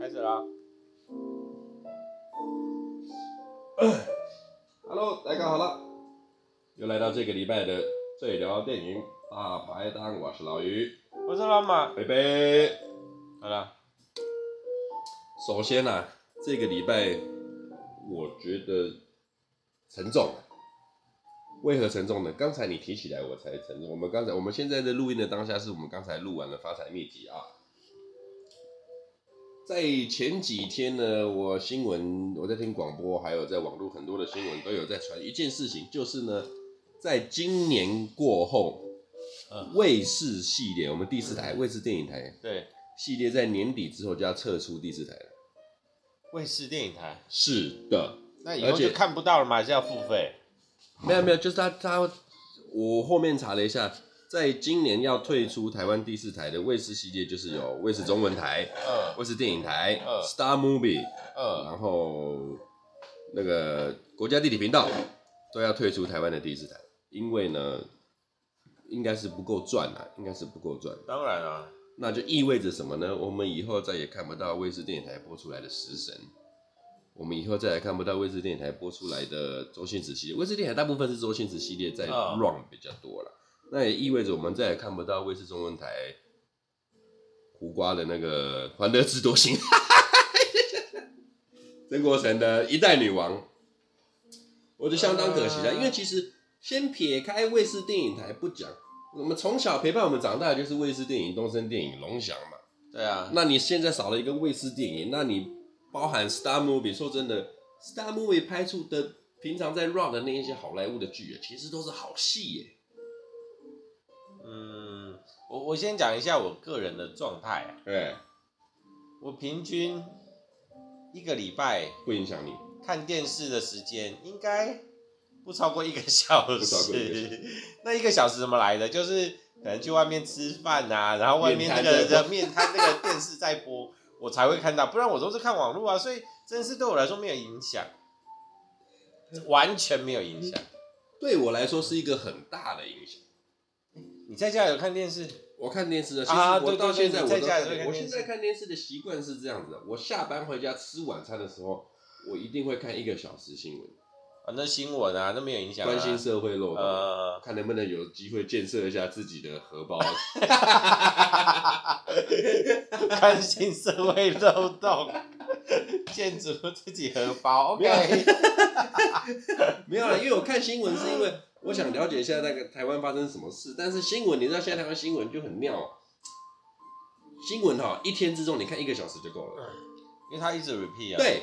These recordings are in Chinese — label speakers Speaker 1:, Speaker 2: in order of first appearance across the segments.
Speaker 1: 开始啦！
Speaker 2: Hello，大家好了，又来到这个礼拜的最聊电影大排档，我是老于，
Speaker 1: 我是老马，
Speaker 2: 拜拜。
Speaker 1: 好了，
Speaker 2: 首先呢、啊，这个礼拜我觉得沉重。为何沉重呢？刚才你提起来，我才沉重。我们刚才，我们现在的录音的当下，是我们刚才录完了《发财秘籍》啊。在前几天呢，我新闻我在听广播，还有在网络很多的新闻都有在传一件事情，就是呢，在今年过后，呃，卫视系列，我们第四台卫视电影台
Speaker 1: 对
Speaker 2: 系列在年底之后就要撤出第四台了。
Speaker 1: 卫视电影台
Speaker 2: 是的，
Speaker 1: 那以后就看不到了吗？还是要付费？
Speaker 2: 没有没有，就是他他，我后面查了一下，在今年要退出台湾第四台的卫视系列，就是有卫视中文台、卫视电影台、Star Movie，然后那个国家地理频道都要退出台湾的第四台，因为呢，应该是不够赚啊，应该是不够赚。
Speaker 1: 当然啊，
Speaker 2: 那就意味着什么呢？我们以后再也看不到卫视电影台播出来的食神。我们以后再也看不到卫视电影台播出来的周星驰系列，卫视电影台大部分是周星驰系列在 run 比较多了，那也意味着我们再也看不到卫视中文台胡瓜的那个《欢乐智多星》，曾国城的一代女王，我觉得相当可惜了，因为其实先撇开卫视电影台不讲，我们从小陪伴我们长大的就是卫视电影、东森电影、龙翔嘛，
Speaker 1: 对啊，
Speaker 2: 那你现在少了一个卫视电影，那你。包含 Star Movie，说真的，Star Movie 拍出的平常在 run 的那一些好莱坞的剧，其实都是好戏耶。
Speaker 1: 嗯，我我先讲一下我个人的状态啊。
Speaker 2: 对。
Speaker 1: 我平均一个礼拜
Speaker 2: 不影响你
Speaker 1: 看电视的时间，应该不超过一个小时。不超过一个小时。那一个小时怎么来的？就是可能去外面吃饭啊，然后外面那个的面摊那个电视在播。我才会看到，不然我都是看网络啊，所以真是对我来说没有影响，完全没有影响。
Speaker 2: 对我来说是一个很大的影响。
Speaker 1: 你在家有看电视？
Speaker 2: 我看电视的，其实我到现在我都我现在看电视的习惯是这样子的：我下班回家吃晚餐的时候，我一定会看一个小时新闻。
Speaker 1: 啊，那新闻啊，那没有影响、啊。
Speaker 2: 关心社会漏洞，
Speaker 1: 呃、
Speaker 2: 看能不能有机会建设一下自己的荷包。
Speaker 1: 关心社会漏洞，建筑自己荷包。OK，
Speaker 2: 没有了，因为我看新闻是因为我想了解一下那个台湾发生什么事。但是新闻，你知道现在台湾新闻就很妙，新闻哈，一天之中你看一个小时就够了，
Speaker 1: 因为他一直 repeat 啊。
Speaker 2: 对。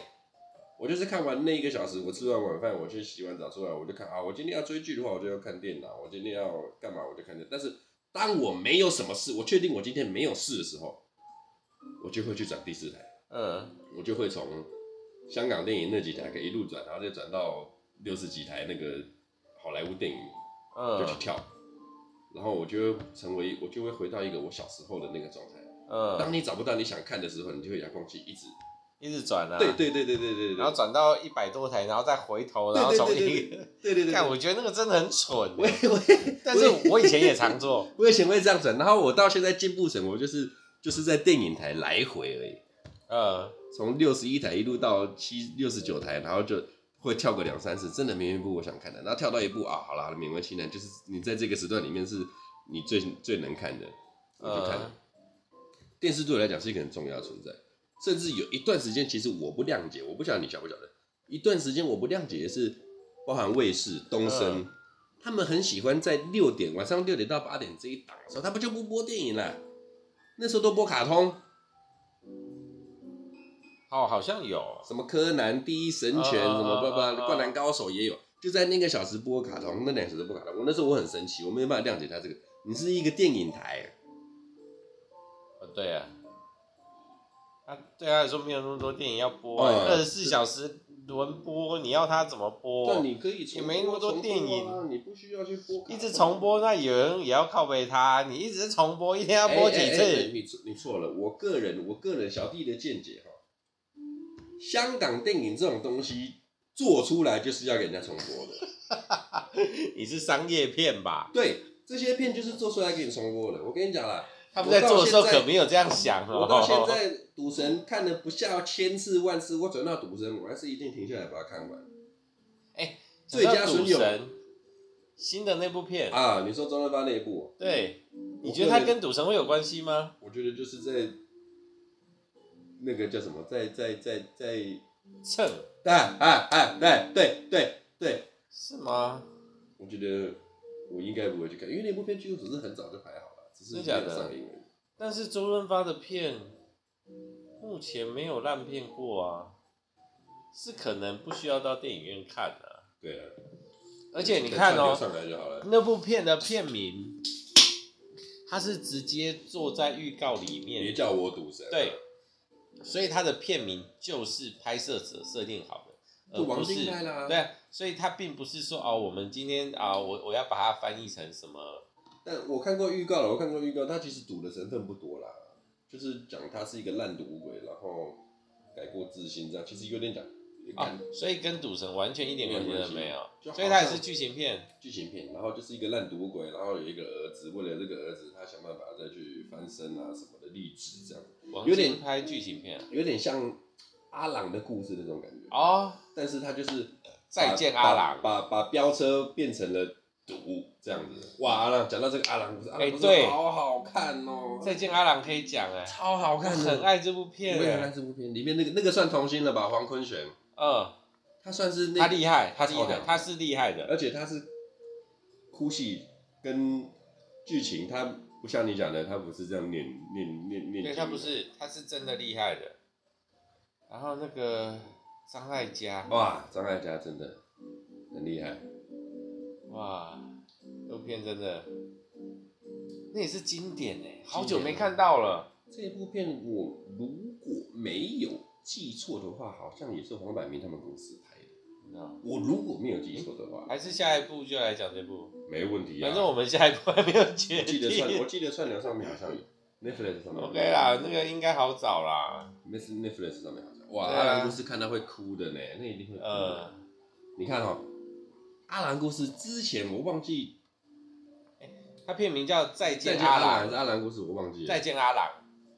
Speaker 2: 我就是看完那一个小时，我吃完晚饭，我去洗完澡出来，我就看啊，我今天要追剧的话，我就要看电脑；我今天要干嘛，我就看电脑。但是当我没有什么事，我确定我今天没有事的时候，我就会去转第四台。嗯，我就会从香港电影那几台可以一路转，然后再转到六十几台那个好莱坞电影，嗯，就去跳。然后我就成为，我就会回到一个我小时候的那个状态。嗯，当你找不到你想看的时候，你就会遥控器一直。
Speaker 1: 一直转啊，
Speaker 2: 对对对对对对，
Speaker 1: 然后转到一百多台，然后再回头，然后从一个，
Speaker 2: 对对对，
Speaker 1: 看我觉得那个真的很蠢。
Speaker 2: 我我，
Speaker 1: 但是我以前也常做，
Speaker 2: 我以前会这样转，然后我到现在进步成我就是就是在电影台来回而已。呃，从六十一台一路到七六十九台，然后就会跳个两三次，真的没一部我想看的，然后跳到一部啊，好了，勉为其难，就是你在这个时段里面是你最最能看的，我就看了。电视对我来讲是一个很重要的存在。甚至有一段时间，其实我不谅解，我不晓得你晓不晓得。一段时间我不谅解的是，包含卫视、东森，嗯、他们很喜欢在六点晚上六点到八点这一档的时候，他们就不播电影了。那时候都播卡通。
Speaker 1: 哦，好像有
Speaker 2: 什么柯南、第一神拳，什么不不，灌篮高手也有，就在那个小时播卡通，那两小时播卡通。我那时候我很神奇，我没有办法谅解他这个。你是一个电影台。
Speaker 1: 哦，对啊。啊，对他来说没有那么多电影要播，二十四小时轮播，你要他怎么播？
Speaker 2: 那你可以也
Speaker 1: 没那么多电影，
Speaker 2: 啊、你不需要去播，
Speaker 1: 一直重播，那有人也要靠背他，你一直重播，一天要播几次？
Speaker 2: 你你错了，我个人我个人小弟的见解哈，香港电影这种东西做出来就是要给人家重播的，
Speaker 1: 你是商业片吧？
Speaker 2: 对，这些片就是做出来给你重播的。我跟你讲啦。
Speaker 1: 他们在做的时候可没有这样想哦。
Speaker 2: 我到现在赌神看了不下千次万次，我转到赌神，我还是一定停下来把它看完。
Speaker 1: 哎、欸，
Speaker 2: 最佳损友
Speaker 1: 新的那部片
Speaker 2: 啊，你说周润发那一部？
Speaker 1: 对，你觉得他跟赌神会有关系吗？
Speaker 2: 我觉得就是在那个叫什么，在在在在
Speaker 1: 蹭，
Speaker 2: 对啊啊对对对对，
Speaker 1: 是吗？
Speaker 2: 我觉得我应该不会去看，因为那部片据说只是很早就拍好了，只是没有上映而已。
Speaker 1: 但是周润发的片目前没有烂片过啊，是可能不需要到电影院看的、啊。
Speaker 2: 对啊，
Speaker 1: 而且你看哦、喔，那部片的片名，他是直接坐在预告里面，
Speaker 2: 别叫我赌神。
Speaker 1: 对，所以它的片名就是拍摄者设定好的，而不是对，所以它并不是说哦，我们今天啊，我我要把它翻译成什么。
Speaker 2: 但我看过预告了，我看过预告，他其实赌的成分不多啦，就是讲他是一个烂赌鬼，然后改过自新这样，其实有点讲、
Speaker 1: 哦，所以跟赌神完全一点关系。都没有，所以他也是剧情片，
Speaker 2: 剧情片，然后就是一个烂赌鬼，然后有一个儿子，为了这个儿子，他想办法再去翻身啊什么的励志这样，有点
Speaker 1: 拍剧情片，
Speaker 2: 有点像阿郎的故事那种感觉。
Speaker 1: 哦，
Speaker 2: 但是他就是
Speaker 1: 再见阿郎，
Speaker 2: 把把，飙车变成了。赌这样子，哇！阿郎讲到这个阿郎故事，
Speaker 1: 哎，对，
Speaker 2: 好好看哦。
Speaker 1: 再见阿郎可以讲哎，
Speaker 2: 超好看，
Speaker 1: 很爱这部片，
Speaker 2: 我也很爱这部片。里面那个那个算童星了吧？黄坤玄，
Speaker 1: 嗯，
Speaker 2: 他算是
Speaker 1: 他厉害，他厉害，他是厉害的，
Speaker 2: 而且他是哭戏跟剧情，他不像你讲的，他不是这样念念念念。
Speaker 1: 对，他不是，他是真的厉害的。然后那个张艾嘉，
Speaker 2: 哇，张艾嘉真的很厉害。
Speaker 1: 哇，这部片真的，那也是经典哎，好久没看到了。
Speaker 2: 这部片我如果没有记错的话，好像也是黄百鸣他们公司拍的。我如果没有记错的话，
Speaker 1: 还是下一部就来讲这部，
Speaker 2: 没问题啊。
Speaker 1: 反正我们下一部还没有决定。
Speaker 2: 我记得串，我记得串流上面好像有，Netflix 上面。
Speaker 1: OK 啦，那个应该好找啦。
Speaker 2: Netflix 上面好像。哇，阿郎故事看到会哭的呢，那一定会哭。呃，你看哦。阿郎故事之前我忘记，
Speaker 1: 欸、他片名叫《再见阿郎》
Speaker 2: 还是阿郎故事？我忘记了。
Speaker 1: 再见阿郎，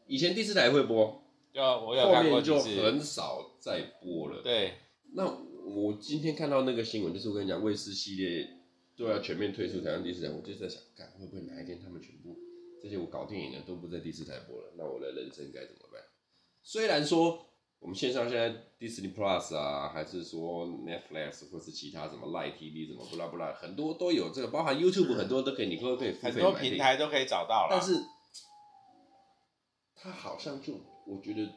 Speaker 2: 以前第四台会播，
Speaker 1: 就我有看过，
Speaker 2: 后面就很少再播了。
Speaker 1: 对，
Speaker 2: 那我今天看到那个新闻，就是我跟你讲，卫视系列都要全面退出台湾第四台，我就在想，看会不会哪一天他们全部这些我搞电影的都不在第四台播了，那我的人生该怎么办？虽然说。我们线上现在 Disney Plus 啊，还是说 Netflix 或是其他什么 Live TV 什么不拉不拉，很多都有这个，包含 YouTube 很多都可以，你可不可以付费买？
Speaker 1: 很多平台都可以找到了。
Speaker 2: 但是，它好像就我觉得，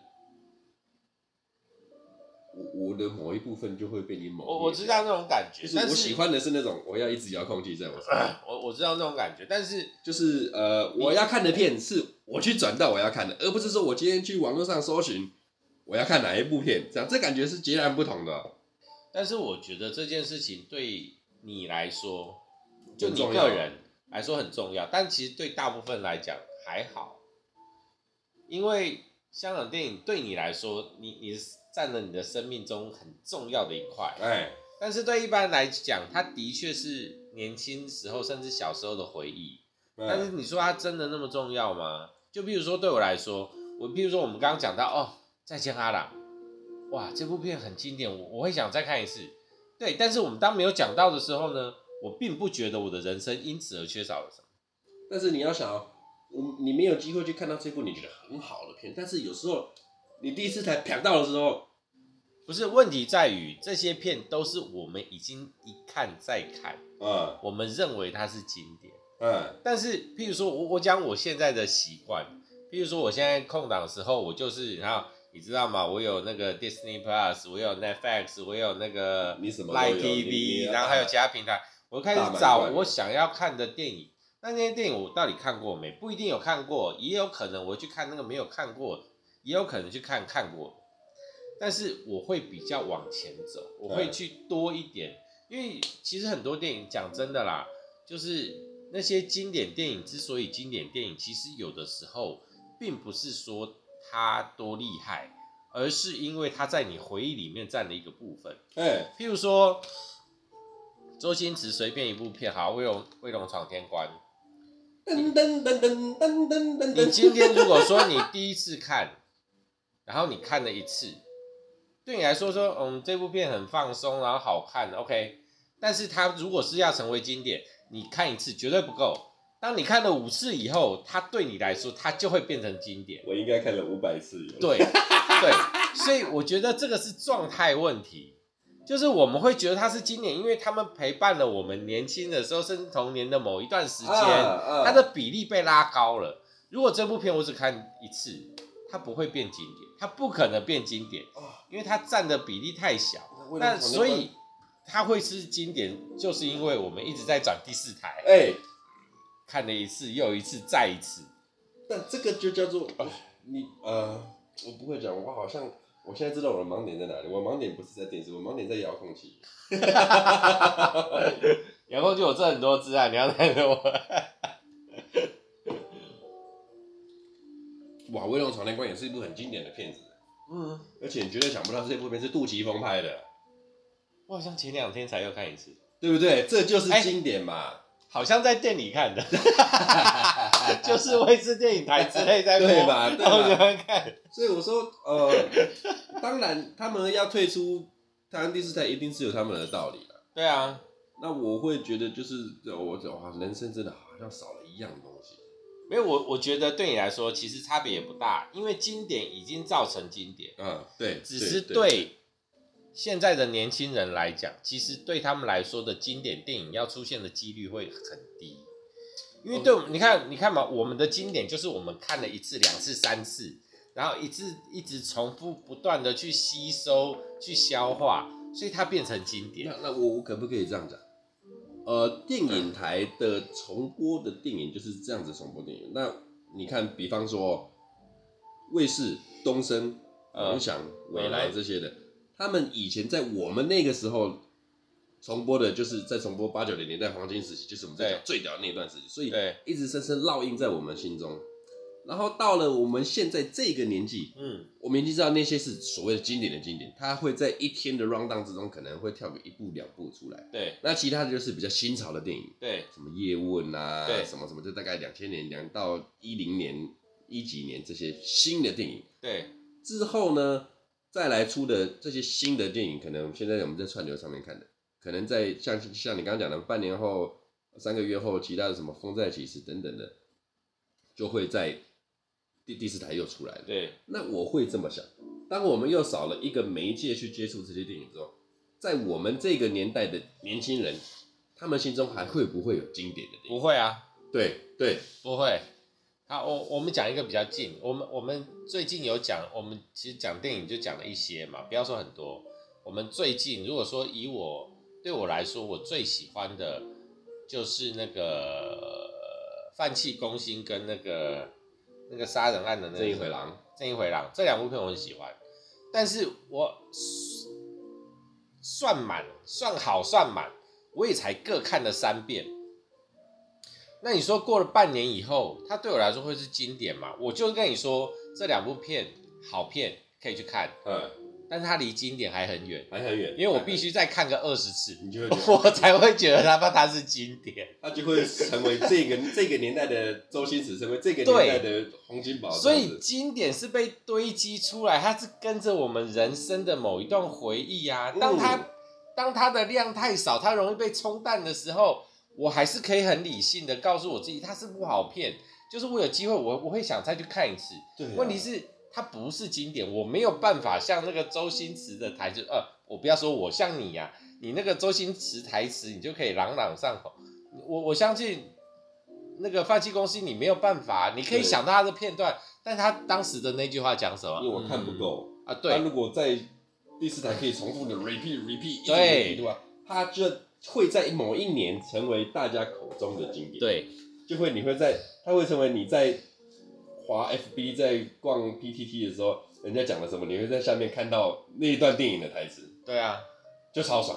Speaker 2: 我我的某一部分就会被你某。
Speaker 1: 我我知道那种感觉，
Speaker 2: 就是我喜欢的是那种我要一直遥控器在我身上。
Speaker 1: 我我知道那种感觉，但是
Speaker 2: 就是呃，我要看的片是我去转到我要看的，而不是说我今天去网络上搜寻。我要看哪一部片？这样这感觉是截然不同的。
Speaker 1: 但是我觉得这件事情对你来说，就你个人来说很重要，但其实对大部分来讲还好，因为香港电影对你来说，你你占了你的生命中很重要的一块。
Speaker 2: 哎，但
Speaker 1: 是对一般人来讲，它的确是年轻时候甚至小时候的回忆。但是你说它真的那么重要吗？就比如说对我来说，我比如说我们刚刚讲到哦。再见阿郎，哇，这部片很经典，我我会想再看一次。对，但是我们当没有讲到的时候呢，我并不觉得我的人生因此而缺少了什么。
Speaker 2: 但是你要想，我你没有机会去看到这部你觉得很好的片，但是有时候你第一次才瞟到的时候，
Speaker 1: 不是，问题在于这些片都是我们已经一看再看，
Speaker 2: 嗯，
Speaker 1: 我们认为它是经典，
Speaker 2: 嗯，
Speaker 1: 但是譬如说我我讲我现在的习惯，譬如说我现在空档的时候，我就是然后。你知道吗？我有那个 Disney Plus，我有 Netflix，我有那个 Line TV，然后还有其他平台。我开始找我想要看的电影。那那些电影我到底看过没？不一定有看过，也有可能我去看那个没有看过，也有可能去看看过。但是我会比较往前走，我会去多一点，因为其实很多电影讲真的啦，就是那些经典电影之所以经典电影，其实有的时候并不是说。它多厉害，而是因为它在你回忆里面占了一个部分。
Speaker 2: 哎，
Speaker 1: 譬如说，周星驰随便一部片，好，威龙威龙闯天关，噔噔噔噔噔噔噔。你今天如果说你第一次看，然后你看了一次，对你来说说，嗯，这部片很放松，然后好看，OK。但是它如果是要成为经典，你看一次绝对不够。当你看了五次以后，它对你来说，它就会变成经典。
Speaker 2: 我应该看了五百次。
Speaker 1: 对对，所以我觉得这个是状态问题。就是我们会觉得它是经典，因为他们陪伴了我们年轻的时候，甚至童年的某一段时间，啊啊、它的比例被拉高了。如果这部片我只看一次，它不会变经典，它不可能变经典，因为它占的比例太小。那所以它会是经典，就是因为我们一直在转第四台，哎、欸，看了一次又一次再一次。
Speaker 2: 但这个就叫做你呃，我不会讲，我好像。我现在知道我的盲点在哪里。我盲点不是在电视，我盲点在遥控器。
Speaker 1: 遥控器我这很多字啊，你要带给我。
Speaker 2: 哇，《威龙闯天关》也是一部很经典的片子。嗯。而且你绝对想不到这部片是杜琪峰拍的。
Speaker 1: 我好像前两天才又看一次，
Speaker 2: 对不对？这就是经典嘛。欸
Speaker 1: 好像在店里看的，就是卫视电影台之类在播，
Speaker 2: 对吧？对吧？
Speaker 1: 然后就会看。
Speaker 2: 所以我说，呃，当然他们要退出台湾第四台，一定是有他们的道理了。
Speaker 1: 对啊，
Speaker 2: 那我会觉得就是我哇，人生真的好像少了一样东西。
Speaker 1: 没有，我我觉得对你来说其实差别也不大，因为经典已经造成经典。
Speaker 2: 嗯，对，
Speaker 1: 只是对。现在的年轻人来讲，其实对他们来说的经典电影要出现的几率会很低，因为对，你看，你看嘛，我们的经典就是我们看了一次、两次、三次，然后一次一直重复不断的去吸收、去消化，所以它变成经典。
Speaker 2: 那那我我可不可以这样讲？呃，电影台的重播的电影就是这样子重播电影。那你看，比方说卫视、东森、联想、未来这些的。他们以前在我们那个时候重播的，就是在重播八九零年代黄金时期，就是我们在讲最屌的那段时期，所以一直深深烙印在我们心中。然后到了我们现在这个年纪，嗯，我们已经知道那些是所谓的经典的经典，它会在一天的 rundown 之中可能会跳个一部两部出来。
Speaker 1: 对，
Speaker 2: 那其他的就是比较新潮的电影，
Speaker 1: 对，
Speaker 2: 什么叶问啊，对，什么什么，就大概两千年两到一零年一几年这些新的电影，
Speaker 1: 对，
Speaker 2: 之后呢？再来出的这些新的电影，可能现在我们在串流上面看的，可能在像像你刚刚讲的，半年后、三个月后，其他的什么《风再起时》等等的，就会在第第四台又出来了。
Speaker 1: 对，
Speaker 2: 那我会这么想，当我们又少了一个媒介去接触这些电影之后，在我们这个年代的年轻人，他们心中还会不会有经典的电影？
Speaker 1: 不会啊，
Speaker 2: 对对，
Speaker 1: 不会。好，我我们讲一个比较近，我们我们最近有讲，我们其实讲电影就讲了一些嘛，不要说很多。我们最近如果说以我对我来说，我最喜欢的就是那个饭气攻心跟那个那个杀人案的那个
Speaker 2: 正义回廊，
Speaker 1: 正义回廊这两部片我很喜欢，但是我算满算好算满，我也才各看了三遍。那你说过了半年以后，它对我来说会是经典吗？我就跟你说，这两部片好片可以去看，嗯，但是它离经典还很远，
Speaker 2: 还很远，
Speaker 1: 因为我必须再看个二十次，
Speaker 2: 你就会
Speaker 1: 我才会觉得它它是经典，
Speaker 2: 它就会成为这个 这个年代的周星驰，成为这个年代的洪金宝。
Speaker 1: 所以经典是被堆积出来，它是跟着我们人生的某一段回忆啊。当它、嗯、当它的量太少，它容易被冲淡的时候。我还是可以很理性的告诉我自己，它是不好骗，就是我有机会我，我我会想再去看一次。对啊。问题是它不是经典，我没有办法像那个周星驰的台词，呃，我不要说我像你呀、啊，你那个周星驰台词你就可以朗朗上口。我我相信那个放弃公司你没有办法，你可以想到他的片段，但他当时的那句话讲什么？
Speaker 2: 因为我看不够、嗯、
Speaker 1: 啊。对。
Speaker 2: 他如果在第四台可以重复的 repeat repeat，对对吧？他就。会在某一年成为大家口中的经典，
Speaker 1: 对，
Speaker 2: 就会你会在，他会成为你在滑 FB 在逛 PTT 的时候，人家讲了什么，你会在下面看到那一段电影的台词，
Speaker 1: 对啊，
Speaker 2: 就超爽，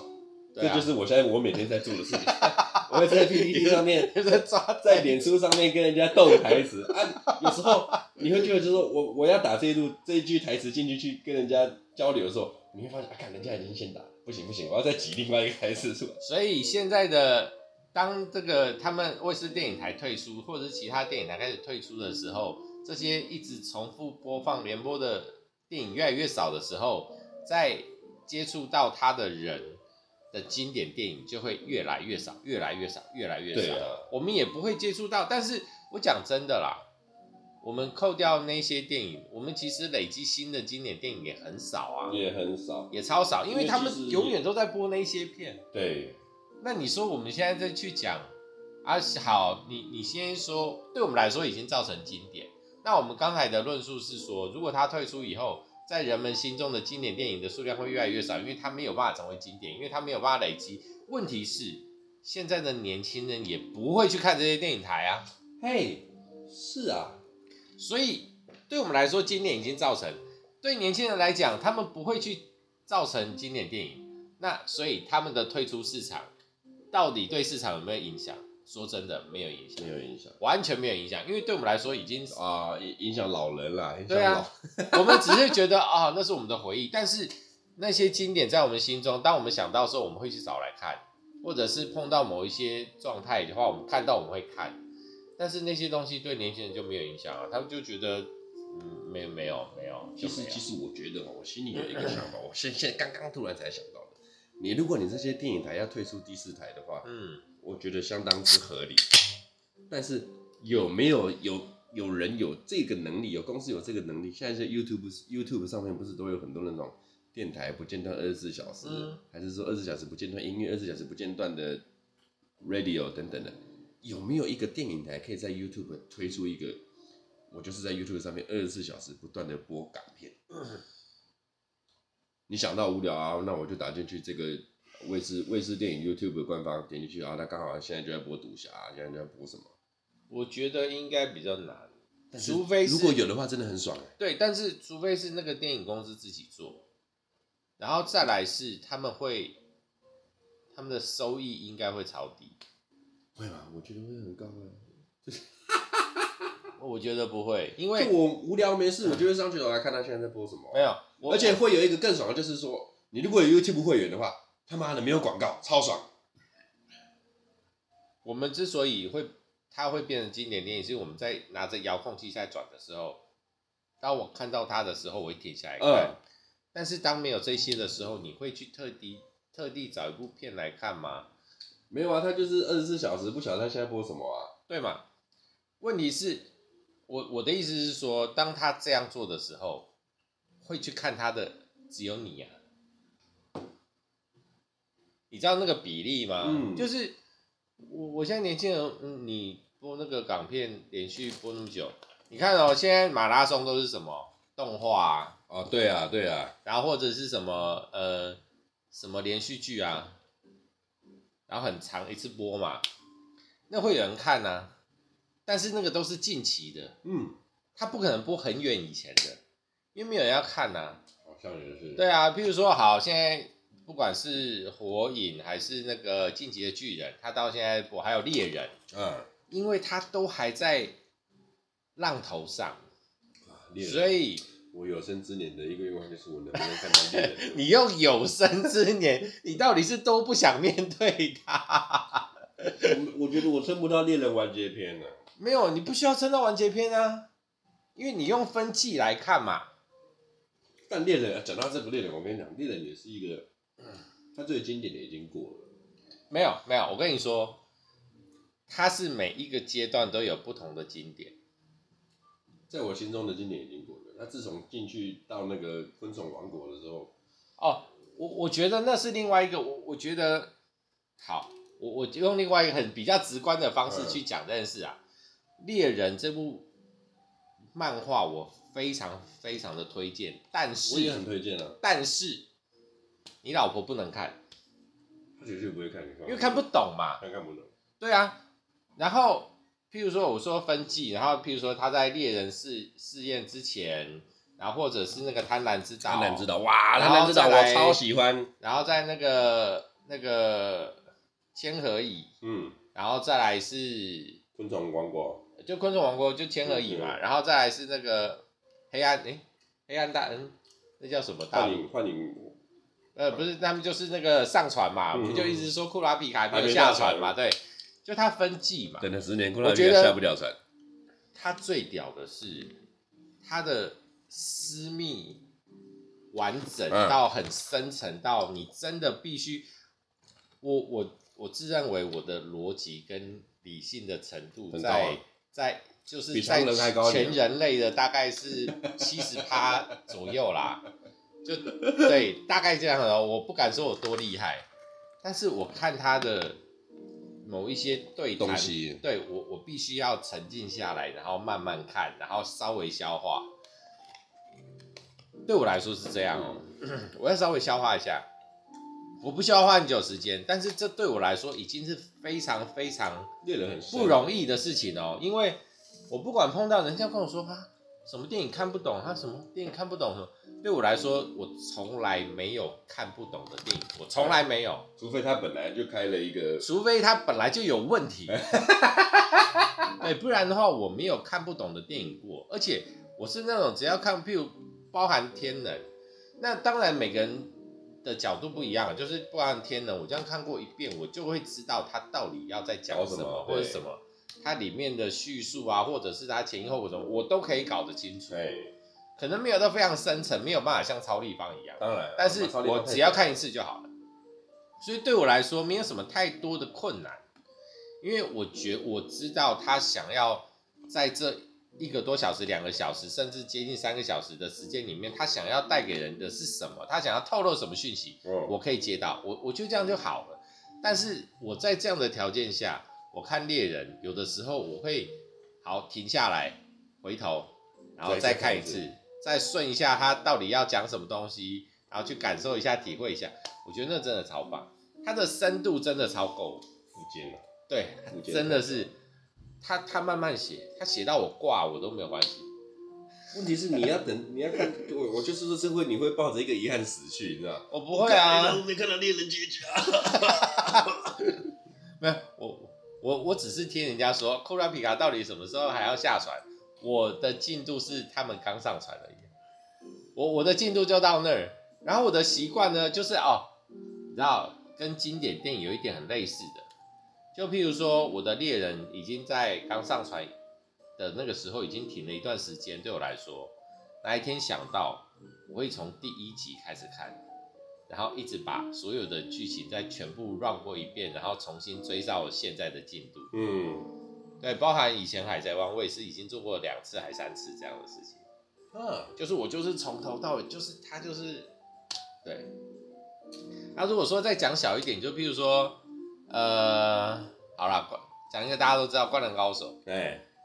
Speaker 2: 这就是我现在我每天在做的事情，我会在 PTT 上面，在抓，在脸书上面跟人家斗台词啊，有时候你会觉得就是说我我要打这一路这一句台词进去去跟人家交流的时候，你会发现啊，看人家已经先打。不行不行，我要再挤另外一个台词出来。
Speaker 1: 所以现在的当这个他们卫视电影台退出，或者是其他电影台开始退出的时候，这些一直重复播放联播的电影越来越少的时候，在接触到他的人的经典电影就会越来越少，越来越少，越来越少。啊，我们也不会接触到。但是我讲真的啦，我们扣掉那些电影，我们其实累积新的经典电影也很少啊，
Speaker 2: 也很少，
Speaker 1: 也超少，因为他们永远都在播那些片。
Speaker 2: 对。
Speaker 1: 那你说我们现在再去讲啊，好，你你先说，对我们来说已经造成经典。那我们刚才的论述是说，如果他退出以后，在人们心中的经典电影的数量会越来越少，因为他没有办法成为经典，因为他没有办法累积。问题是，现在的年轻人也不会去看这些电影台啊。
Speaker 2: 嘿，是啊，
Speaker 1: 所以对我们来说，经典已经造成；对年轻人来讲，他们不会去造成经典电影。那所以他们的退出市场。到底对市场有没有影响？说真的，没有影响，
Speaker 2: 没有影响，
Speaker 1: 完全没有影响。因为对我们来说，已经
Speaker 2: 啊，影响老人了。
Speaker 1: 对啊，我们只是觉得啊、哦，那是我们的回忆。但是那些经典在我们心中，当我们想到的时候，我们会去找来看，或者是碰到某一些状态的话，我们看到我们会看。但是那些东西对年轻人就没有影响啊，他们就觉得嗯，没有没有没有。
Speaker 2: 其实其实我觉得我心里有一个想法，我现现在刚刚突然才想到。你如果你这些电影台要退出第四台的话，嗯，我觉得相当之合理。但是有没有有有人有这个能力，有公司有这个能力？现在在 YouTube YouTube 上面不是都有很多那种电台不间断二十四小时，嗯、还是说二十四小时不间断音乐，二十四小时不间断的 Radio 等等的？有没有一个电影台可以在 YouTube 推出一个？我就是在 YouTube 上面二十四小时不断的播港片。嗯你想到无聊啊，那我就打进去这个卫视卫视电影 YouTube 的官方，点进去然后他刚好现在就在播赌侠，现在就在播什么？
Speaker 1: 我觉得应该比较难，除非
Speaker 2: 如果有的话，真的很爽。
Speaker 1: 对，但是除非是那个电影公司自己做，然后再来是他们会，他们的收益应该会超低。
Speaker 2: 会吗？我觉得会很高啊。
Speaker 1: 我觉得不会，因为
Speaker 2: 我无聊没事，我就会上去来看他现在在播什么。
Speaker 1: 没有，
Speaker 2: 而且会有一个更爽的，就是说，你如果有 YouTube 会员的话，他妈的没有广告，超爽。
Speaker 1: 我们之所以会，它会变成经典电影，是我们在拿着遥控器在转的时候，当我看到它的时候，我会停下来看。嗯。但是当没有这些的时候，你会去特地特地找一部片来看吗？
Speaker 2: 没有啊，它就是二十四小时，不晓得它现在播什么啊？
Speaker 1: 对嘛？问题是。我我的意思是说，当他这样做的时候，会去看他的只有你呀、啊。你知道那个比例吗？嗯，就是我我现在年轻人，嗯，你播那个港片连续播那么久，你看哦，现在马拉松都是什么动画啊？
Speaker 2: 哦，对啊，对啊，
Speaker 1: 然后或者是什么呃什么连续剧啊，然后很长一次播嘛，那会有人看呢、啊。但是那个都是近期的，嗯，他不可能播很远以前的，因为没有人要看呐、啊。
Speaker 2: 好像也是。
Speaker 1: 对啊，譬如说，好，现在不管是火影还是那个进击的巨人，他到现在我还有猎人，嗯，因为他都还在浪头上，所以，
Speaker 2: 我有生之年的一个愿望就是我能不能看到猎人。
Speaker 1: 你用有生之年，你到底是都不想面对他？
Speaker 2: 我我觉得我撑不到猎人完结篇了。
Speaker 1: 没有，你不需要撑到完结篇啊，因为你用分季来看嘛。
Speaker 2: 但猎人讲到这个猎人，我跟你讲，猎人也是一个，他最经典的已经过了。
Speaker 1: 没有没有，我跟你说，他是每一个阶段都有不同的经典。
Speaker 2: 在我心中的经典已经过了。他自从进去到那个昆虫王国的时候，
Speaker 1: 哦，我我觉得那是另外一个，我我觉得好，我我就用另外一个很比较直观的方式去讲这件事啊。猎人这部漫画我非常非常的推荐，但是
Speaker 2: 我也很推荐啊。
Speaker 1: 但是你老婆不能看，
Speaker 2: 她绝对不会看，
Speaker 1: 因为看不懂嘛。
Speaker 2: 她看不懂。
Speaker 1: 对啊，然后譬如说我说分季，然后譬如说他在猎人试试验之前，然后或者是那个贪婪之岛，
Speaker 2: 贪婪之岛哇，贪婪之岛我超喜欢。
Speaker 1: 然后在那个那个千和蚁，嗯，然后再来是
Speaker 2: 昆虫王国。
Speaker 1: 就昆虫王国就千和蚁嘛，然后再来是那个黑暗诶、欸，黑暗大嗯，那叫什么大？
Speaker 2: 幻影幻影，
Speaker 1: 呃不是，他们就是那个上船嘛，不、嗯、就一直说库拉皮卡没有下船嘛？对，就他分季嘛。
Speaker 2: 等了十年，库拉皮卡下不了船。
Speaker 1: 他最屌的是他的私密完整到很深层，到你真的必须，我我我自认为我的逻辑跟理性的程度在在就是在全人类的大概是七十趴左右啦。就对，大概这样哦。我不敢说我多厉害，但是我看他的某一些对谈，对我我必须要沉静下来，然后慢慢看，然后稍微消化。对我来说是这样哦，我要稍微消化一下。我不需要花很久时间，但是这对我来说已经是非常非常不容易的事情哦。因为我不管碰到人家跟我说他什么电影看不懂，他什么电影看不懂什么。对我来说，我从来没有看不懂的电影，我从来没有，
Speaker 2: 除非他本来就开了一个，
Speaker 1: 除非他本来就有问题，对，不然的话我没有看不懂的电影过。而且我是那种只要看，譬如包含天能，那当然每个人的角度不一样，就是包含天能，我这样看过一遍，我就会知道他到底要在讲什么或者什么，它里面的叙述啊，或者是它前因后果什么，我都可以搞得清楚。对。可能没有到非常深层，没有办法像超立方一样。当然，但是我只要看一次就好了。所以对我来说，没有什么太多的困难，因为我觉我知道他想要在这一个多小时、两个小时，甚至接近三个小时的时间里面，他想要带给人的是什么？他想要透露什么讯息？我可以接到，我我就这样就好了。但是我在这样的条件下，我看猎人，有的时候我会好停下来，回头，然后再看一次。再顺一下他到底要讲什么东西，然后去感受一下、体会一下，我觉得那真的超棒，它的深度真的超够。
Speaker 2: 福建了，
Speaker 1: 对，真的是，他他慢慢写，他写到我挂我都没有关系。
Speaker 2: 问题是你要等，你要看，我我就是说这会你会抱着一个遗憾死去，你知道
Speaker 1: 我不会啊，
Speaker 2: 我没看到猎人结局啊。
Speaker 1: 没有，我我我只是听人家说，库拉皮卡到底什么时候还要下船？我的进度是他们刚上船而已，我我的进度就到那儿，然后我的习惯呢就是哦，你知道跟经典电影有一点很类似的，就譬如说我的猎人已经在刚上船的那个时候已经停了一段时间，对我来说，那一天想到我会从第一集开始看，然后一直把所有的剧情再全部 run 过一遍，然后重新追到现在的进度，嗯。对，包含以前海贼王，我也是已经做过两次还三次这样的事情。嗯，就是我就是从头到尾，就是他就是，对。那如果说再讲小一点，就譬如说，呃，好啦，讲一个大家都知道《灌篮高手》。对，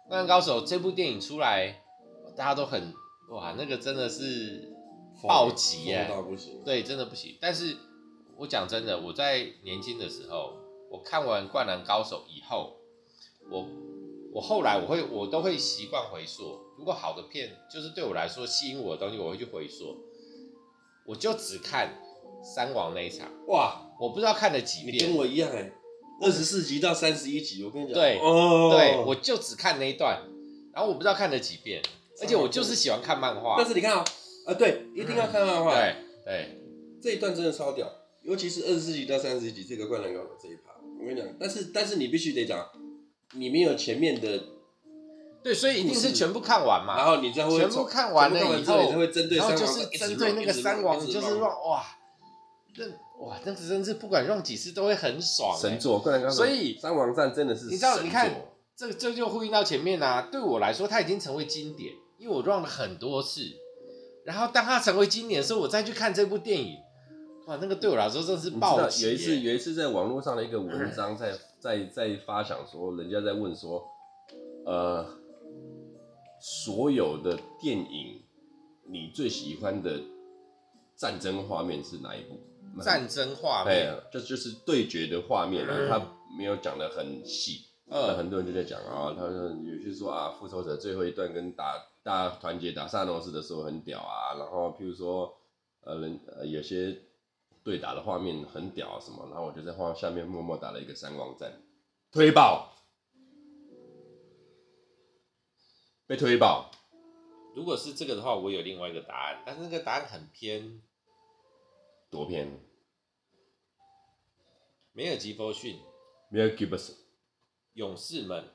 Speaker 1: 《灌篮高手》这部电影出来，大家都很哇，那个真的是暴击耶，对，真的不行。但是我讲真的，我在年轻的时候，我看完《灌篮高手》以后，我。我后来我会我都会习惯回溯，如果好的片就是对我来说吸引我的东西，我会去回溯。我就只看三王那一场，哇，我不知道看了几遍。你
Speaker 2: 跟我一样哎，二十四集到三十一集，我跟你讲，
Speaker 1: 对，哦，对，我就只看那一段，然后我不知道看了几遍，而且我就是喜欢看漫画。
Speaker 2: 但是你看啊，啊对，一定要看漫画，
Speaker 1: 对对，
Speaker 2: 这一段真的超屌，尤其是二十四集到三十一集这个灌篮高手这一趴，我跟你讲，但是但是你必须得讲。你没有前面的，
Speaker 1: 对，所以一定是全部看完嘛。
Speaker 2: 然后你再会
Speaker 1: 全部看完了以后，
Speaker 2: 你才会针对三王，
Speaker 1: 然后就是针对那个三王，就是让哇，那哇，那真是不管让几次都会很爽，欸。
Speaker 2: 神作灌篮高手，所以
Speaker 1: 三
Speaker 2: 王战真的是，
Speaker 1: 你知道，你看这这就呼应到前面啊。对我来说，它已经成为经典，因为我 run 了很多次。然后当它成为经典的时候，我再去看这部电影，哇，那个对我来说真的是爆击。
Speaker 2: 有一次，有一次在网络上的一个文章在。在 在发想说，人家在问说，呃，所有的电影，你最喜欢的战争画面是哪一部？
Speaker 1: 战争画面，
Speaker 2: 这就是对决的画面，嗯、他没有讲的很细，那、嗯、很多人就在讲啊，他说有些说啊，复仇者最后一段跟打大家团结打萨诺斯的时候很屌啊，然后譬如说，呃，人呃有些。对打的画面很屌啊，什么？然后我就在画下面默默打了一个三王战，推爆，被推爆。
Speaker 1: 如果是这个的话，我有另外一个答案，但是那个答案很偏，
Speaker 2: 多偏？
Speaker 1: 梅尔吉波逊，
Speaker 2: 梅尔吉波逊，
Speaker 1: 勇士们，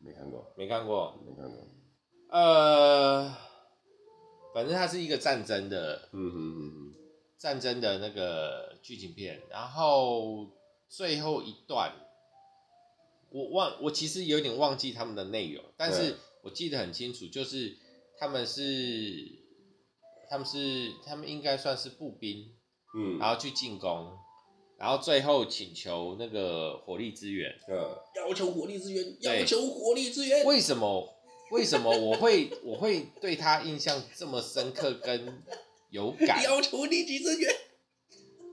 Speaker 2: 没看过，
Speaker 1: 没看过，
Speaker 2: 没看过。
Speaker 1: 呃，反正它是一个战争的，
Speaker 2: 嗯哼嗯嗯，
Speaker 1: 战争的那个剧情片。然后最后一段，我忘，我其实有点忘记他们的内容，但是我记得很清楚，就是他们是，他们是，他们应该算是步兵，
Speaker 2: 嗯，
Speaker 1: 然后去进攻。然后最后请求那个火力支援，
Speaker 2: 嗯，要求火力支援，要求火力支援。
Speaker 1: 为什么？为什么我会我会对他印象这么深刻跟有感？
Speaker 2: 要求立即支援。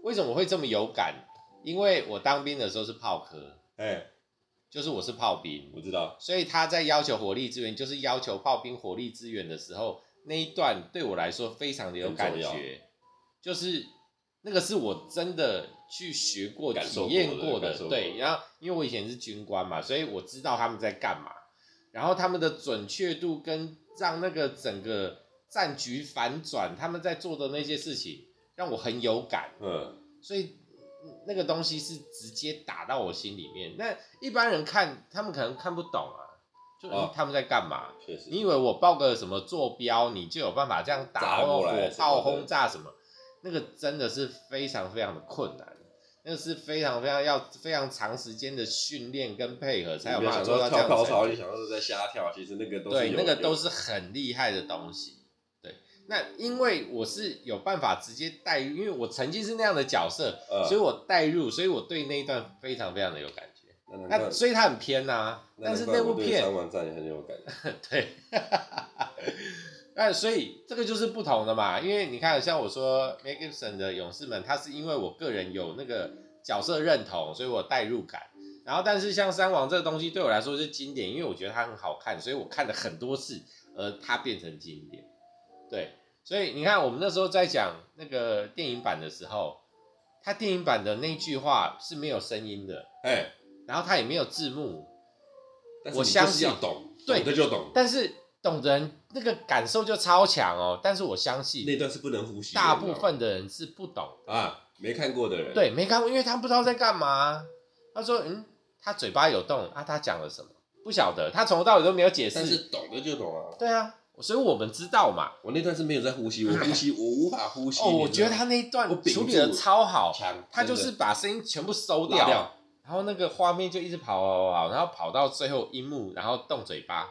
Speaker 1: 为什么我会这么有感？因为我当兵的时候是炮科，
Speaker 2: 哎，
Speaker 1: 就是我是炮兵，
Speaker 2: 我知道。
Speaker 1: 所以他在要求火力支援，就是要求炮兵火力支援的时候，那一段对我来说非常的有感觉，就是。那个是我真的去学过、体验过的，对。然后，因为我以前是军官嘛，所以我知道他们在干嘛。然后他们的准确度跟让那个整个战局反转，他们在做的那些事情，让我很有感。
Speaker 2: 嗯，
Speaker 1: 所以那个东西是直接打到我心里面。那一般人看，他们可能看不懂啊，就他们在干嘛？
Speaker 2: 确实。
Speaker 1: 你以为我报个什么坐标，你就有办法这样打火炮轰炸什么？那个真的是非常非常的困难，那是非常非常要非常长时间的训练跟配合才有办法做到这样子。
Speaker 2: 跳高超，你想说是在瞎跳，其实那个都是
Speaker 1: 对，那个都是很厉害的东西。对，那因为我是有办法直接带入，因为我曾经是那样的角色，呃、所以我带入，所以我对那一段非常非常的有感觉。那，那所以它很偏呐、啊，但是那部片
Speaker 2: 三王战也很有感觉。
Speaker 1: 对。那所以这个就是不同的嘛，因为你看，像我说 Mel Gibson 的勇士们，他是因为我个人有那个角色认同，所以我代入感。然后，但是像三王这个东西对我来说是经典，因为我觉得它很好看，所以我看了很多次，而它变成经典。对，所以你看，我们那时候在讲那个电影版的时候，它电影版的那句话是没有声音的，
Speaker 2: 哎，
Speaker 1: 然后它也没有字幕。
Speaker 2: 我相信要懂，
Speaker 1: 对，
Speaker 2: 懂的就懂。
Speaker 1: 但是。懂的人那个感受就超强哦，但是我相信
Speaker 2: 那段是不能呼吸，
Speaker 1: 大部分的人是不懂
Speaker 2: 啊，没看过的人，
Speaker 1: 对，没看过，因为他不知道在干嘛。他说，嗯，他嘴巴有动啊，他讲了什么？不晓得，他从头到尾都没有解释。
Speaker 2: 但是懂的就懂啊。
Speaker 1: 对啊，所以我们知道嘛。
Speaker 2: 我那段是没有在呼吸，我呼吸，我无法呼吸。
Speaker 1: 哦，我觉得他那一段处理的超好，他就是把声音全部收掉，然后那个画面就一直跑跑跑，然后跑到最后一幕，然后动嘴巴。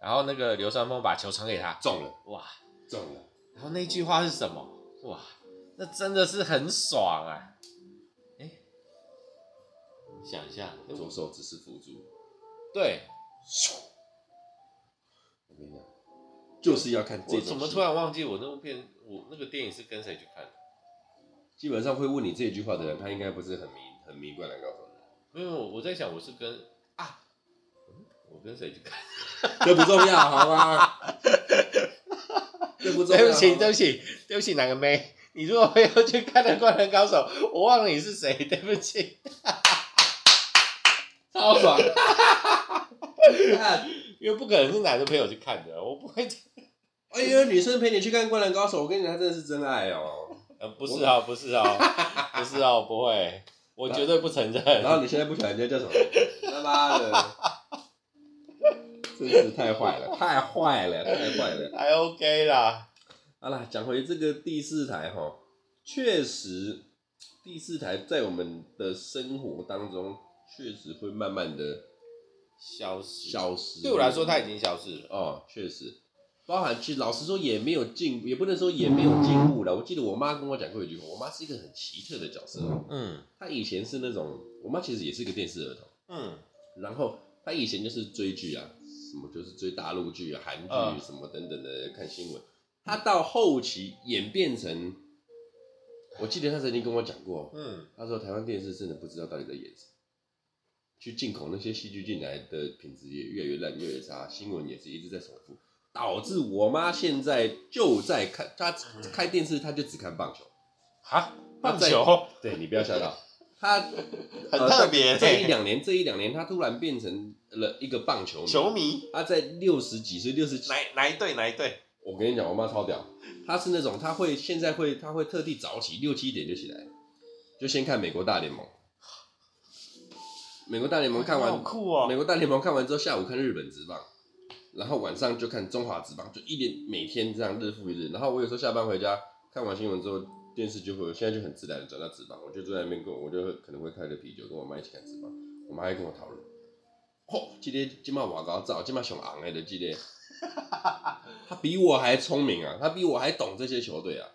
Speaker 1: 然后那个流川枫把球传给他，
Speaker 2: 中了，
Speaker 1: 哇，
Speaker 2: 中了。
Speaker 1: 然后那句话是什么？哇，那真的是很爽啊！哎，想一下，
Speaker 2: 左手只是辅助，
Speaker 1: 对。
Speaker 2: 我跟你讲，就是要看这种。
Speaker 1: 我怎么突然忘记我那部片？我那个电影是跟谁去看的？
Speaker 2: 基本上会问你这句话的人，他应该不是很迷很迷灌篮高手的。
Speaker 1: 没有，我在想我是跟跟谁去看？
Speaker 2: 这不重要，好吗？这不重要。对不
Speaker 1: 起，对不起，对不起，哪个妹？你如果没有去看的《灌篮高手》，我忘了你是谁，对不起。超爽！因为不可能是男的朋友去看的，我不会。
Speaker 2: 哎呦，女生陪你去看《灌篮高手》，我跟你讲，他真的是真爱哦。
Speaker 1: 呃，不是哦，不是哦，不是哦，不会，我绝对不承认。
Speaker 2: 然后你现在不喜欢人家叫什么？他妈的！真是太坏了，太坏了，太坏了，
Speaker 1: 还 OK 啦。
Speaker 2: 好啦，讲回这个第四台哈，确实第四台在我们的生活当中确实会慢慢的
Speaker 1: 消失，
Speaker 2: 消失。
Speaker 1: 对我来说，它已经消失了。
Speaker 2: 哦，确实，包含其实老实说也没有进，也不能说也没有进步了。我记得我妈跟我讲过一句话，我妈是一个很奇特的角色。
Speaker 1: 嗯，
Speaker 2: 她以前是那种，我妈其实也是一个电视儿童。
Speaker 1: 嗯，
Speaker 2: 然后她以前就是追剧啊。什么就是追大陆剧、韩剧什么等等的，看新闻。他到后期演变成，我记得他曾经跟我讲过，
Speaker 1: 嗯，
Speaker 2: 他说台湾电视真的不知道到底在演什么，去进口那些戏剧进来的品质也越来越烂，越来越差，新闻也是一直在重复，导致我妈现在就在看，她开电视，她就只看棒球，
Speaker 1: 啊，棒球，
Speaker 2: 对，你不要吓到。他
Speaker 1: 很特别，
Speaker 2: 这一两年，这一两年，他突然变成了一个棒球迷。
Speaker 1: 球迷，
Speaker 2: 他在六十几岁，六十几，
Speaker 1: 哪哪一队？哪一队？
Speaker 2: 我跟你讲，我妈超屌，他是那种，他会现在会，他会特地早起六七点就起来，就先看美国大联盟。美国大联盟看完，
Speaker 1: 好酷哦！
Speaker 2: 美国大联盟看完之后，下午看日本职棒，然后晚上就看中华职棒，就一连每天这样日复一日。然后我有时候下班回家看完新闻之后，电视就会现在就很自然的转到纸棒，我就坐在那边跟我，我就可能会开着啤酒跟我妈一起看职棒，我妈还跟我讨论，嚯，今天今晚我高照，今晚熊昂哎的今天，他比我还聪明啊，他比我还懂这些球队啊，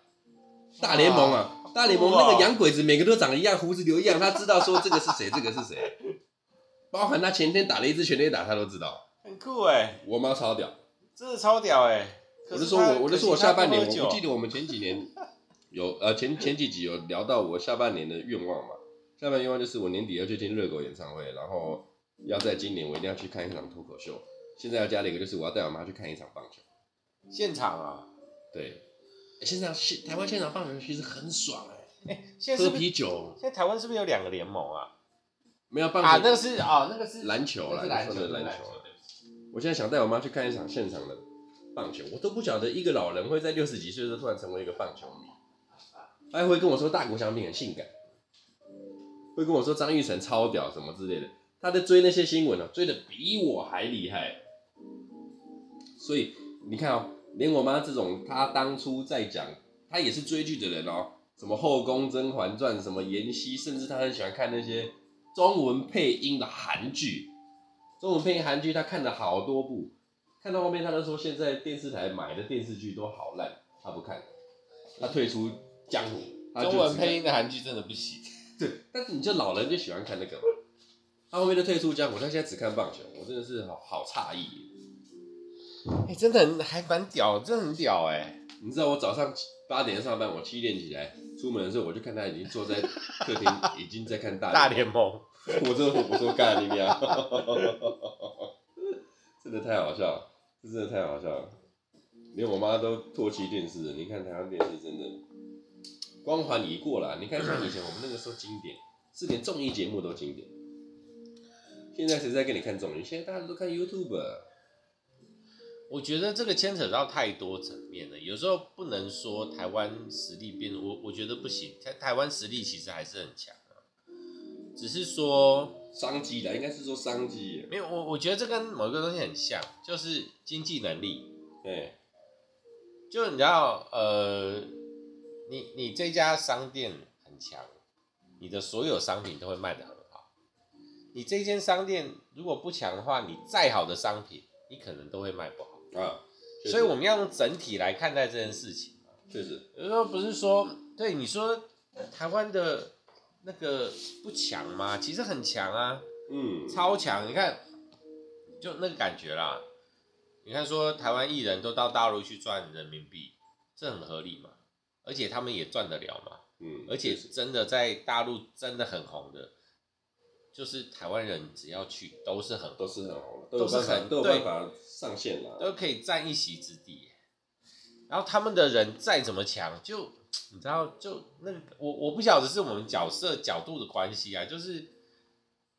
Speaker 2: 大联盟啊。大联盟那个洋鬼子，每个都长得一样，胡子留一样，他知道说这个是谁，这个是谁，包含他前天打了一支全垒打，他都知道，
Speaker 1: 很酷哎、欸，
Speaker 2: 我妈超屌，
Speaker 1: 真的超屌哎、欸，
Speaker 2: 我就说我我就说我下半年，我不记得我们前几年有呃前前几集有聊到我下半年的愿望嘛，下半年愿望就是我年底要去听热狗演唱会，然后要在今年我一定要去看一场脱口秀，现在要加了一个就是我要带我妈去看一场棒球，
Speaker 1: 现场啊，
Speaker 2: 对。现场现台湾现场棒球其实很爽哎、
Speaker 1: 欸，现在是是
Speaker 2: 喝啤酒。
Speaker 1: 现在台湾是不是有两个联盟啊？
Speaker 2: 没有棒球
Speaker 1: 啊，那个是啊、哦，那个是
Speaker 2: 篮球啦，
Speaker 1: 篮球
Speaker 2: 的篮球。我现在想带我妈去看一场现场的棒球，我都不晓得一个老人会在六十几岁的时候突然成为一个棒球迷。还会跟我说大谷翔平很性感，会跟我说张育成超屌什么之类的。他在追那些新闻呢、啊，追的比我还厉害。所以你看啊、喔。连我妈这种，她当初在讲，她也是追剧的人哦，什么《后宫甄嬛传》，什么《延禧》，甚至她很喜欢看那些中文配音的韩剧。中文配音韩剧，她看了好多部，看到后面，她都说现在电视台买的电视剧都好烂，她不看，她退出江湖。
Speaker 1: 中文配音的韩剧真的不行。
Speaker 2: 对，但是你这老人就喜欢看那个嘛，他后面就退出江湖，他现在只看棒球，我真的是好好诧异。
Speaker 1: 哎、欸，真的很还蛮屌，真的很屌哎、欸！
Speaker 2: 你知道我早上八点上班，我七点起来出门的时候，我就看他已经坐在客厅，已经在看大
Speaker 1: 大联盟。
Speaker 2: 我真的我说干你娘！真的太好笑了，真的太好笑了，连我妈都唾弃电视了。你看台湾电视真的光环已过了。你看像以前我们那个时候经典，是连综艺节目都经典。现在谁在给你看综艺？现在大家都看 YouTube。
Speaker 1: 我觉得这个牵扯到太多层面了，有时候不能说台湾实力变，我我觉得不行。台台湾实力其实还是很强啊，只是说
Speaker 2: 商机的，应该是说商机。
Speaker 1: 没有，我我觉得这跟某一个东西很像，就是经济能力。
Speaker 2: 对，
Speaker 1: 就你知道，呃，你你这家商店很强，你的所有商品都会卖得很好。你这间商店如果不强的话，你再好的商品，你可能都会卖不好。啊，所以我们要用整体来看待这件事情。
Speaker 2: 确实，
Speaker 1: 有时候不是说，对你说台湾的那个不强吗？其实很强啊，
Speaker 2: 嗯，
Speaker 1: 超强。你看，就那个感觉啦。你看，说台湾艺人都到大陆去赚人民币，这很合理嘛？而且他们也赚得了嘛？
Speaker 2: 嗯，
Speaker 1: 而且真的在大陆真的很红的。就是台湾人只要去都是很
Speaker 2: 都是很红的，
Speaker 1: 都是很
Speaker 2: 都有办法上线了，
Speaker 1: 都可以占一席之地。然后他们的人再怎么强，就你知道，就那个我我不晓得是我们角色角度的关系啊。就是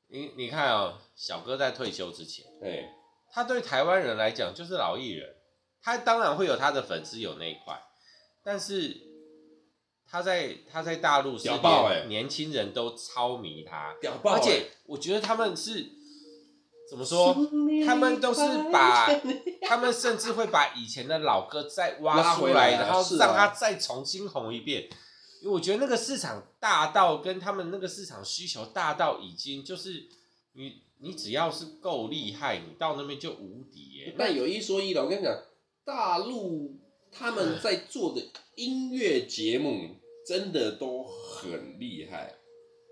Speaker 1: 你你看啊、喔，小哥在退休之前，
Speaker 2: 对，
Speaker 1: 他对台湾人来讲就是老艺人，他当然会有他的粉丝有那一块，但是。他在他在大陆是连年轻人都超迷他，
Speaker 2: 屌爆，
Speaker 1: 而且我觉得他们是怎么说？他们都是把 他们甚至会把以前的老歌再挖出来，然后让他再重新红一遍。因为我觉得那个市场大到跟他们那个市场需求大到已经就是你你只要是够厉害，你到那边就无敌耶。
Speaker 2: 那有一说一了，我跟你讲，大陆他们在做的音乐节目。真的都很厉害。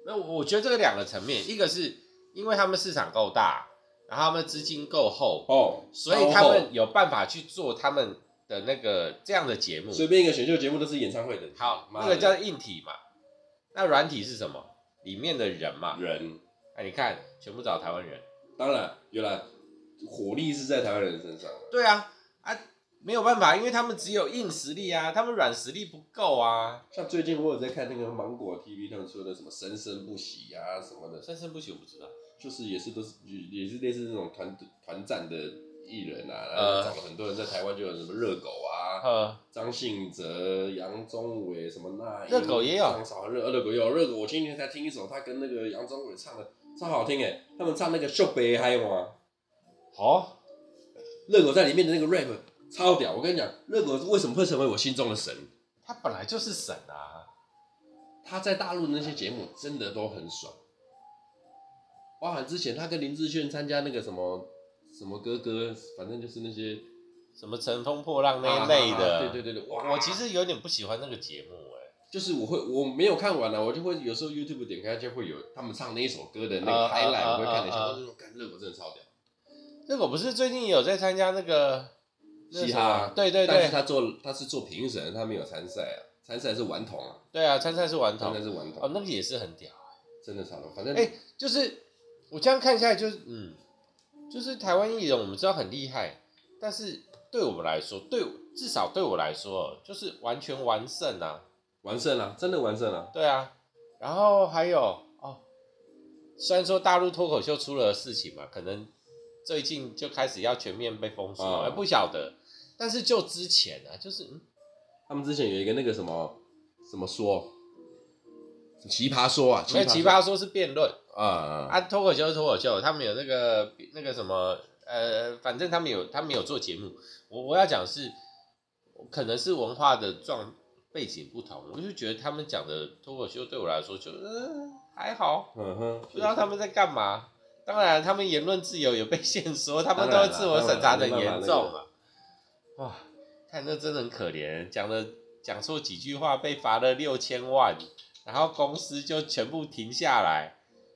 Speaker 1: 那我觉得这个两个层面，一个是因为他们市场够大，然后他们资金够厚
Speaker 2: 哦，
Speaker 1: 所以他们有办法去做他们的那个这样的节目。
Speaker 2: 随便一个选秀节目都是演唱会的。
Speaker 1: 好，那个叫硬体嘛。那软体是什么？里面的人嘛。
Speaker 2: 人。
Speaker 1: 哎，你看，全部找台湾人。
Speaker 2: 当然，原来火力是在台湾人身上。
Speaker 1: 对啊，啊。没有办法，因为他们只有硬实力啊，他们软实力不够啊。
Speaker 2: 像最近我有在看那个芒果 TV，他们说的什么生生不息啊什么的。
Speaker 1: 生生不息我不知道，
Speaker 2: 就是也是都是也是类似那种团团战的艺人啊，然后找了很多人在台湾，就有什么热狗啊，张、呃、信哲、杨宗纬什么那。
Speaker 1: 热狗也有。
Speaker 2: 张韶涵热热狗也有热狗，我今天才听一首他跟那个杨宗纬唱的，超好听诶！他们唱那个《秀北还有吗？
Speaker 1: 好，
Speaker 2: 热狗在里面的那个 rap 超屌！我跟你讲，热狗为什么会成为我心中的神？
Speaker 1: 他本来就是神啊！
Speaker 2: 他在大陆的那些节目真的都很爽，包含之前他跟林志炫参加那个什么什么哥哥，反正就是那些
Speaker 1: 什么乘风破浪那一类的。
Speaker 2: 啊、对对对对，
Speaker 1: 我我其实有点不喜欢那个节目哎。
Speaker 2: 就是我会我没有看完了，我就会有时候 YouTube 点开就会有他们唱那一首歌的那个 highlight，我会看一下，我就说，看热狗真的超屌。
Speaker 1: 热狗不是最近有在参加那个
Speaker 2: 嘻哈？
Speaker 1: 对对对。
Speaker 2: 但是他做他是做评审，他没有参赛啊，参赛是顽童啊。
Speaker 1: 对啊，参赛是顽童。
Speaker 2: 参赛是顽童。
Speaker 1: 哦，那个也是很屌，
Speaker 2: 真的超屌。反正
Speaker 1: 哎，就是我这样看下来，就是嗯，就是台湾艺人我们知道很厉害，但是对我们来说，对至少对我来说，就是完全完胜啊。
Speaker 2: 完胜了，真的完胜了。
Speaker 1: 对啊，然后还有哦，虽然说大陆脱口秀出了事情嘛，可能最近就开始要全面被封锁，哦、不晓得。但是就之前啊，就是嗯，
Speaker 2: 他们之前有一个那个什么什么说，奇葩说啊，
Speaker 1: 那奇葩说是辩论
Speaker 2: 啊啊，
Speaker 1: 啊脱口秀是脱口秀，他们有那个那个什么呃，反正他们有他们有做节目。我我要讲是，可能是文化的状。背景不同，我就觉得他们讲的脱口秀对我来说就嗯还好，
Speaker 2: 嗯哼，
Speaker 1: 不知道他们在干嘛。当然，他们言论自由也被限缩，他们都自我审查的严重啊。哇，看那真的很可怜，讲了讲错几句话被罚了六千万，然后公司就全部停下来。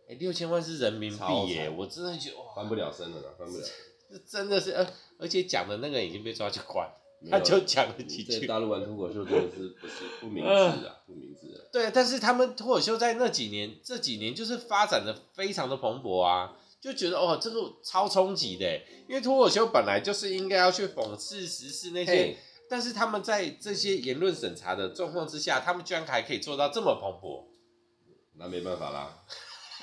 Speaker 1: 哎，六千万是人民币耶，我真的觉得
Speaker 2: 翻不了身了，翻不了。
Speaker 1: 这真的是，而而且讲的那个已经被抓去关。他就讲了几句。
Speaker 2: 在大陆玩脱口秀真的是不是不明智啊，不明智啊。
Speaker 1: 对，但是他们脱口秀在那几年，这几年就是发展的非常的蓬勃啊，就觉得哦，这个超冲击的，因为脱口秀本来就是应该要去讽刺时事那些，但是他们在这些言论审查的状况之下，他们居然还可以做到这么蓬勃，
Speaker 2: 那没办法啦。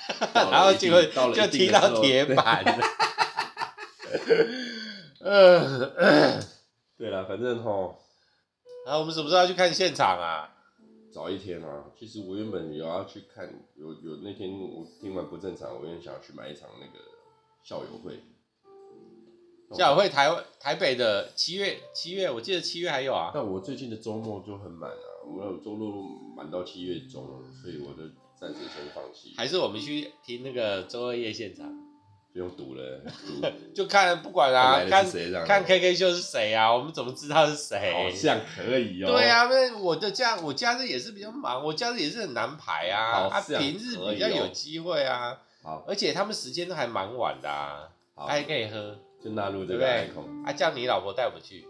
Speaker 1: 然后就会就踢到铁板。嗯。
Speaker 2: 对了，反正吼，
Speaker 1: 然后我们什么时候要去看现场啊？
Speaker 2: 早一天啊。其实我原本有要去看，有有那天我听完不正常，我有点想要去买一场那个校友会。
Speaker 1: 校友会台台北的七月七月，我记得七月还有啊。
Speaker 2: 但我最近的周末就很满啊，我有周末满到七月中，所以我就暂时先放弃。
Speaker 1: 还是我们去听那个周二夜现场？
Speaker 2: 不用赌了，
Speaker 1: 就看不管啊，看看 K K 秀是谁啊？我们怎么知道是谁？
Speaker 2: 好像可以哦。
Speaker 1: 对啊，那我的假我假日也是比较忙，我假日也是很难排啊。他平日比较有机会啊。
Speaker 2: 好，
Speaker 1: 而且他们时间都还蛮晚的啊，还可以喝，
Speaker 2: 就纳入这个，对不对？
Speaker 1: 啊，叫你老婆带我们去。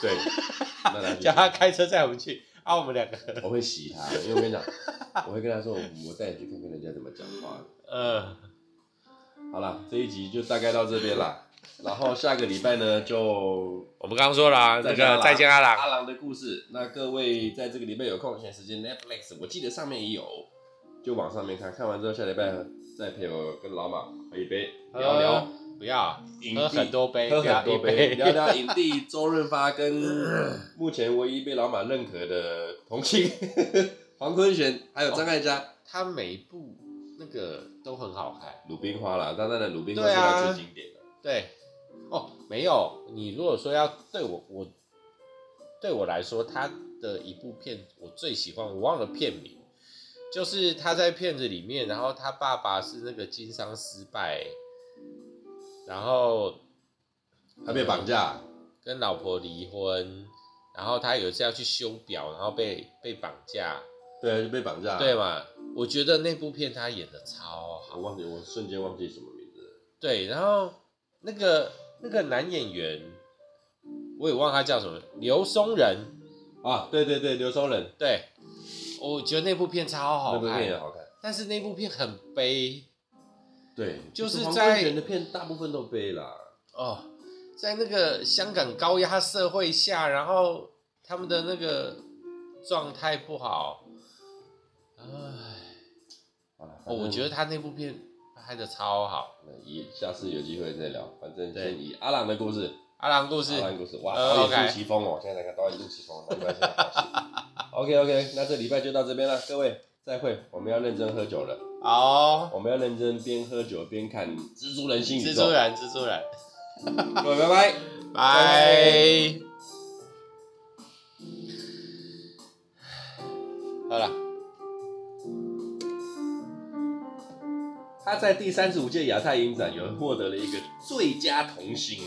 Speaker 2: 对，
Speaker 1: 叫他开车载我们去，啊，我们两个。
Speaker 2: 我会洗他，因为我跟你讲，我会跟他说，我带你去看看人家怎么讲话。
Speaker 1: 嗯。
Speaker 2: 好了，这一集就大概到这边了。然后下个礼拜呢，就
Speaker 1: 我们刚刚说了啊，那个再见阿郎，
Speaker 2: 阿郎的故事。那各位在这个礼拜有空闲时间，Netflix 我记得上面也有，就往上面看看完之后，下礼拜再陪我跟老马喝一杯，聊聊。
Speaker 1: 不要，喝很多杯，
Speaker 2: 喝很多杯，聊聊 影帝周润发跟 目前唯一被老马认可的童星黄坤玄，还有张艾嘉，
Speaker 1: 他每一部。那个都很好看，
Speaker 2: 鲁冰花啦，当然的鲁冰花是他最经典的。
Speaker 1: 对，哦，没有，你如果说要对我，我对我来说，他的一部片我最喜欢，我忘了片名，就是他在片子里面，然后他爸爸是那个经商失败，然后
Speaker 2: 他被绑架，
Speaker 1: 跟老婆离婚，然后他有一次要去修表，然后被被绑架。
Speaker 2: 对，就被绑架。
Speaker 1: 对嘛？我觉得那部片他演的超好。
Speaker 2: 我忘记，我瞬间忘记什么名字了。
Speaker 1: 对，然后那个那个男演员，我也忘他叫什么，刘松仁
Speaker 2: 啊，对对对，刘松仁。
Speaker 1: 对，我觉得那部片超好看，
Speaker 2: 那部片也好看，
Speaker 1: 但是那部片很悲。
Speaker 2: 对，
Speaker 1: 就是在
Speaker 2: 演的片大部分都悲啦。
Speaker 1: 哦，在那个香港高压社会下，然后他们的那个状态不好。哦，我觉得他那部片拍的超好。
Speaker 2: 那以下次有机会再聊，反正先以阿郎的故事，
Speaker 1: 阿郎故事，
Speaker 2: 阿郎故事，哇，导演杜奇峰哦，现在看导演杜奇峰，没关系。OK OK，那这礼拜就到这边了，各位再会，我们要认真喝酒了。
Speaker 1: 好、哦，
Speaker 2: 我们要认真边喝酒边看《蜘蛛人心》。
Speaker 1: 蜘蛛人，蜘蛛人。
Speaker 2: 各位拜拜，
Speaker 1: 拜。好了。
Speaker 2: 他在第三十五届亚太影展有获得了一个最佳童星。